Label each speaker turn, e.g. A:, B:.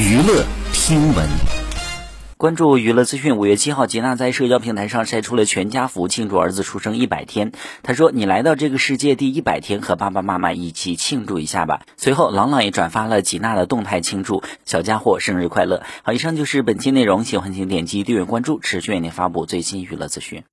A: 娱乐听闻。
B: 关注娱乐资讯，五月七号，吉娜在社交平台上晒出了全家福庆祝儿子出生一百天。她说：“你来到这个世界第一百天，和爸爸妈妈一起庆祝一下吧。”随后，朗朗也转发了吉娜的动态庆祝小家伙生日快乐。好，以上就是本期内容，喜欢请点击订阅关注，持续为您发布最新娱乐资讯。